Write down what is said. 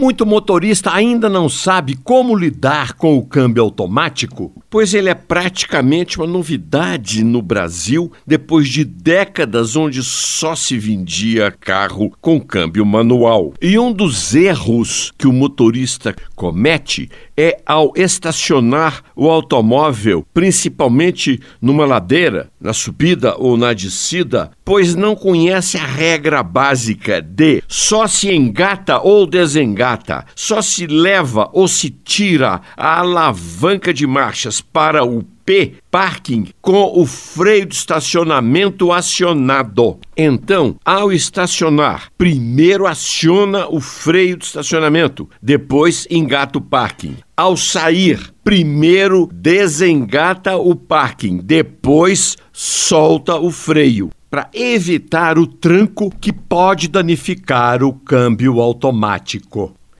Muito motorista ainda não sabe como lidar com o câmbio automático, pois ele é praticamente uma novidade no Brasil depois de décadas onde só se vendia carro com câmbio manual. E um dos erros que o motorista comete é ao estacionar o automóvel, principalmente numa ladeira, na subida ou na descida, pois não conhece a regra básica de só se engata ou desengata, só se leva ou se tira a alavanca de marchas para o P, parking, com o freio de estacionamento acionado. Então, ao estacionar, primeiro aciona o freio de estacionamento, depois engata o parking. Ao sair, primeiro desengata o parking, depois solta o freio para evitar o tranco que pode danificar o câmbio automático.